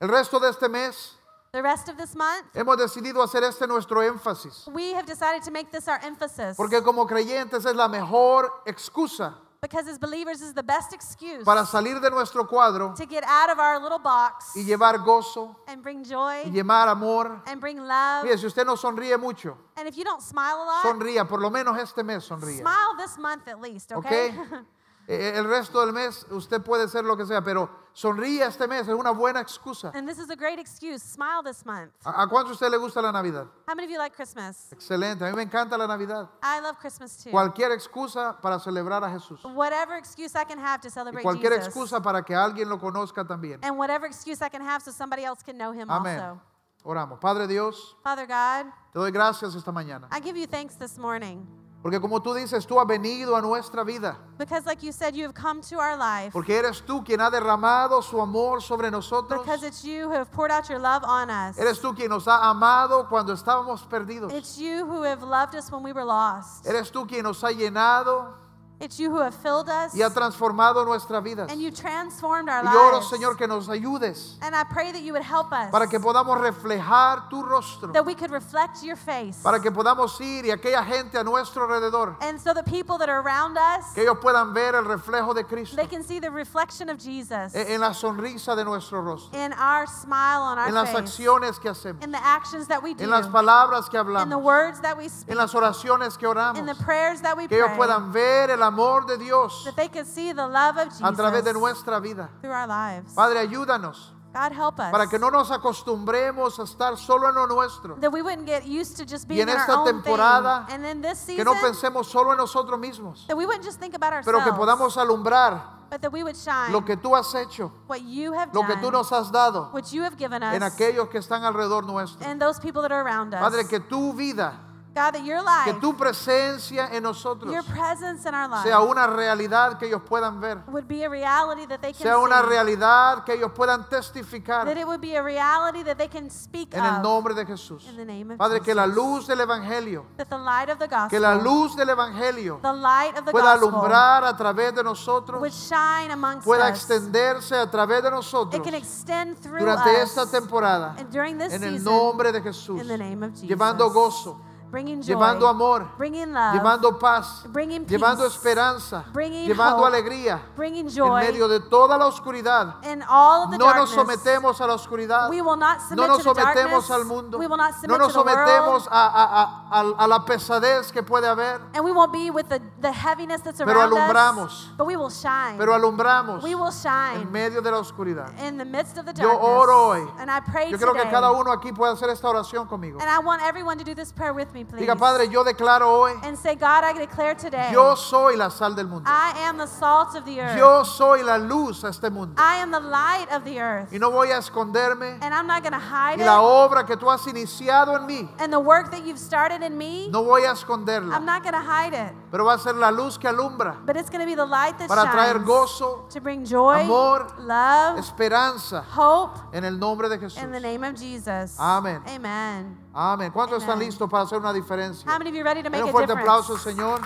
El resto de este mes The rest of this month, hemos decidido hacer este nuestro énfasis. we have decided to make this our emphasis. Porque como creyentes es la mejor excusa Because as believers is the best excuse para salir de nuestro cuadro to get out of our little box y llevar gozo and bring joy y llevar amor. and bring love. Mire, si usted no sonríe mucho, And if you don't smile a lot, sonría, por lo menos este mes sonríe. smile this month at least, okay? ¿Ok? Eh, El resto del mes usted puede ser lo que sea, pero sonríe este mes, es una buena excusa. and this is a great excuse. Smile this month. ¿A a cuánto a usted le gusta la Navidad? How many of you like Christmas? Excelente, a mí me encanta la Navidad. I love Christmas too. Cualquier excusa para celebrar a Jesús. Whatever excuse I can have to Y celebrate cualquier Jesus. excusa para que alguien lo conozca también. And whatever excuse I can have so somebody else can know him Amén. also. Oramos. Padre Dios, Father God, te doy gracias esta mañana. I give you thanks this morning. Porque como tú dices, tú has venido a nuestra vida. Because like you said, you have come to our life. Porque eres tú quien ha derramado su amor sobre nosotros. Because it's you who have poured out your love on us. Eres tú quien nos ha amado cuando estábamos perdidos. It's you who have loved us when we were lost. Eres tú quien nos ha llenado It's you who have filled us. y ha transformado nuestras vidas. And you transformed our Y oro, lives. Señor, que nos ayudes And I pray that you would help us. para que podamos reflejar tu rostro. that we could reflect your face. Para que podamos ir y aquella gente a nuestro alrededor, and so that people that are around us, que ellos puedan ver el reflejo de Cristo they can see the reflection of Jesus en en la sonrisa de nuestro rostro, in our smile on our en las face. acciones que hacemos, in the actions that we do. en las palabras que in the hablamos, words that we speak. en las oraciones que oramos, in the prayers that we que ellos pray. puedan ver el amor de Dios that they could see the love of Jesus a través de nuestra vida. through our lives. Padre, ayúdanos God help us. para que no nos acostumbremos a estar solo en lo nuestro, that we wouldn't get used to just being en in esta our own temporada, thing. And in this que season, no pensemos solo en nosotros mismos, that we wouldn't just think about pero ourselves, que podamos alumbrar but that we would shine lo que tú has hecho, what you have lo done, que tú nos has dado what you have given us, en aquellos que están alrededor nuestro. and those people that are around us. Padre, que tu vida, God, that your que life, tu presencia en nosotros your presence in our life sea una realidad que ellos puedan ver, would be a reality that they can sea una see. realidad que ellos puedan testificar that it would be a reality that they can speak en el nombre de Jesús. in the name of Padre, que la luz del Evangelio, that the light of the gospel, que la luz del Evangelio the light of the pueda gospel alumbrar a través de nosotros, would shine amongst pueda us. extenderse a través de It nosotros can extend through durante us esta temporada, and during this en el season nombre de Jesús, in the name of Jesus. llevando gozo, bringing joy, llevando amor, bringing love, llevando paz, bringing peace, llevando esperanza, bringing llevando hope, alegría bringing en joy medio de toda la oscuridad. in all of the No nos sometemos a la oscuridad. we will not submit No nos sometemos darkness. al mundo. We will not No submit nos to the world. sometemos a, a- a- a- a la pesadez que puede haber. and we won't be with the, the heaviness that's Pero alumbramos. us. But we will shine. Pero alumbramos we will shine en medio de la oscuridad. in the midst of the Yo darkness. oro hoy. And I pray Yo creo que cada uno aquí puede hacer esta oración conmigo. and I want everyone to do this prayer with me, please. Diga, Padre, yo declaro hoy, and say, God, I declare today, yo soy la sal del mundo. I am the salt of the earth. Yo soy la luz a este mundo. I am the light of the earth. Y no voy a esconderme. and I'm not going to hide Y la it. obra que tú has iniciado en mí, And the work that you've started in me, no voy a I'm esconderla. not going to hide it. pero va a ser la luz que alumbra but it's going to be the light that para traer shines gozo, to bring joy, amor, love, esperanza hope en el nombre de Jesús. in the name of Jesus. Amén. Amen. Amén. ¿Cuántos están listos para hacer una diferencia? How many of you are ready to make a un fuerte difference? aplauso Señor.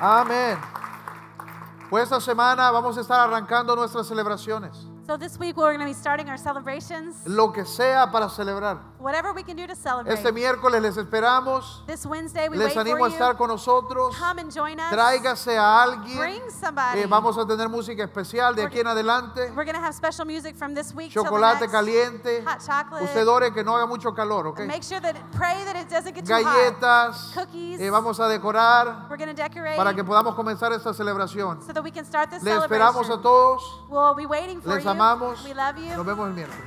Amén. Pues esta semana vamos a estar arrancando nuestras celebraciones. So this week we're going to be starting our celebrations. Lo que sea para celebrar. Whatever we can do to celebrate. Este miércoles les esperamos. This Wednesday we Les wait animo for a estar you. con nosotros. Come and join us. Tráigase a alguien. Bring somebody. Eh, vamos a tener música especial de aquí en adelante. We're going to have special music from this week till the Chocolate next. caliente. Hot chocolate. Usted ore que no haga mucho calor, ¿ok? Make sure that pray that it doesn't get too hot. Galletas. Cookies. Eh, vamos a decorar We're going to decorate para que podamos comenzar esta celebración. so that we can start this Les esperamos a celebration. todos. We'll be waiting for Les you. Amamos. We love you. Nos vemos el miércoles.